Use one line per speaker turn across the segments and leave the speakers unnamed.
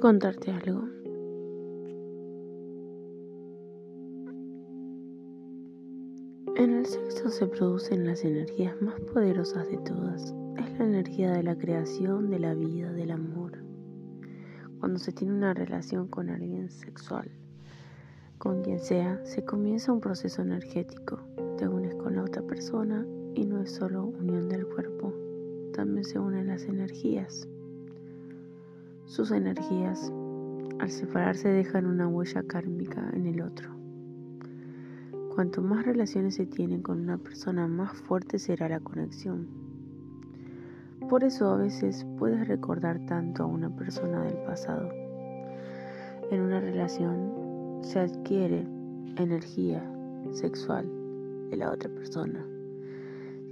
Contarte algo. En el sexo se producen las energías más poderosas de todas. Es la energía de la creación, de la vida, del amor. Cuando se tiene una relación con alguien sexual, con quien sea, se comienza un proceso energético. Te unes con la otra persona y no es solo unión del cuerpo, también se unen las energías. Sus energías, al separarse, dejan una huella kármica en el otro. Cuanto más relaciones se tienen con una persona, más fuerte será la conexión. Por eso a veces puedes recordar tanto a una persona del pasado. En una relación se adquiere energía sexual de la otra persona.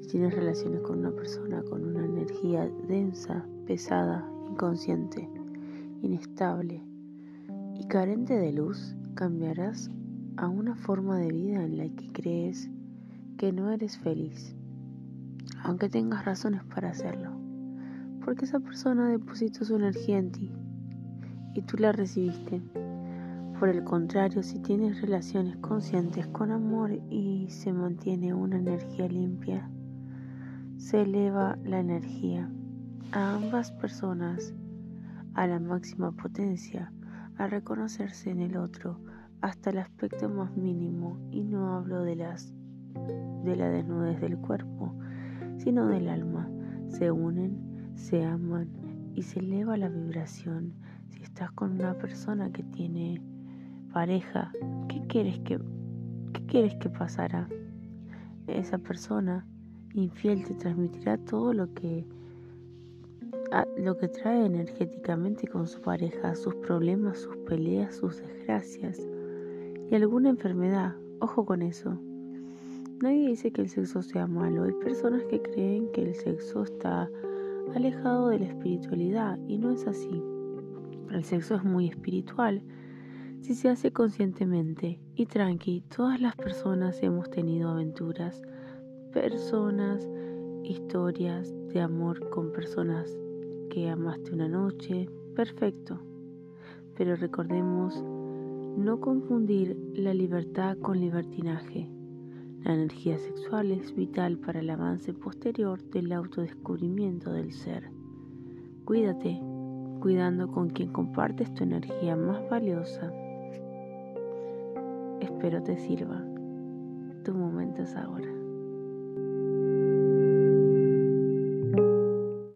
Si tienes relaciones con una persona con una energía densa, pesada, inconsciente, inestable y carente de luz, cambiarás a una forma de vida en la que crees que no eres feliz, aunque tengas razones para hacerlo, porque esa persona depositó su energía en ti y tú la recibiste. Por el contrario, si tienes relaciones conscientes con amor y se mantiene una energía limpia, se eleva la energía a ambas personas a la máxima potencia, a reconocerse en el otro, hasta el aspecto más mínimo y no hablo de las de la desnudez del cuerpo, sino del alma. Se unen, se aman y se eleva la vibración. Si estás con una persona que tiene pareja, ¿qué quieres que qué quieres que pasará? Esa persona infiel te transmitirá todo lo que lo que trae energéticamente con su pareja, sus problemas, sus peleas, sus desgracias y alguna enfermedad. Ojo con eso. Nadie dice que el sexo sea malo. Hay personas que creen que el sexo está alejado de la espiritualidad y no es así. El sexo es muy espiritual si se hace conscientemente y tranqui. Todas las personas hemos tenido aventuras, personas, historias de amor con personas que amaste una noche. Perfecto. Pero recordemos no confundir la libertad con libertinaje. La energía sexual es vital para el avance posterior del autodescubrimiento del ser. Cuídate, cuidando con quien compartes tu energía más valiosa. Espero te sirva. Tu momento es ahora.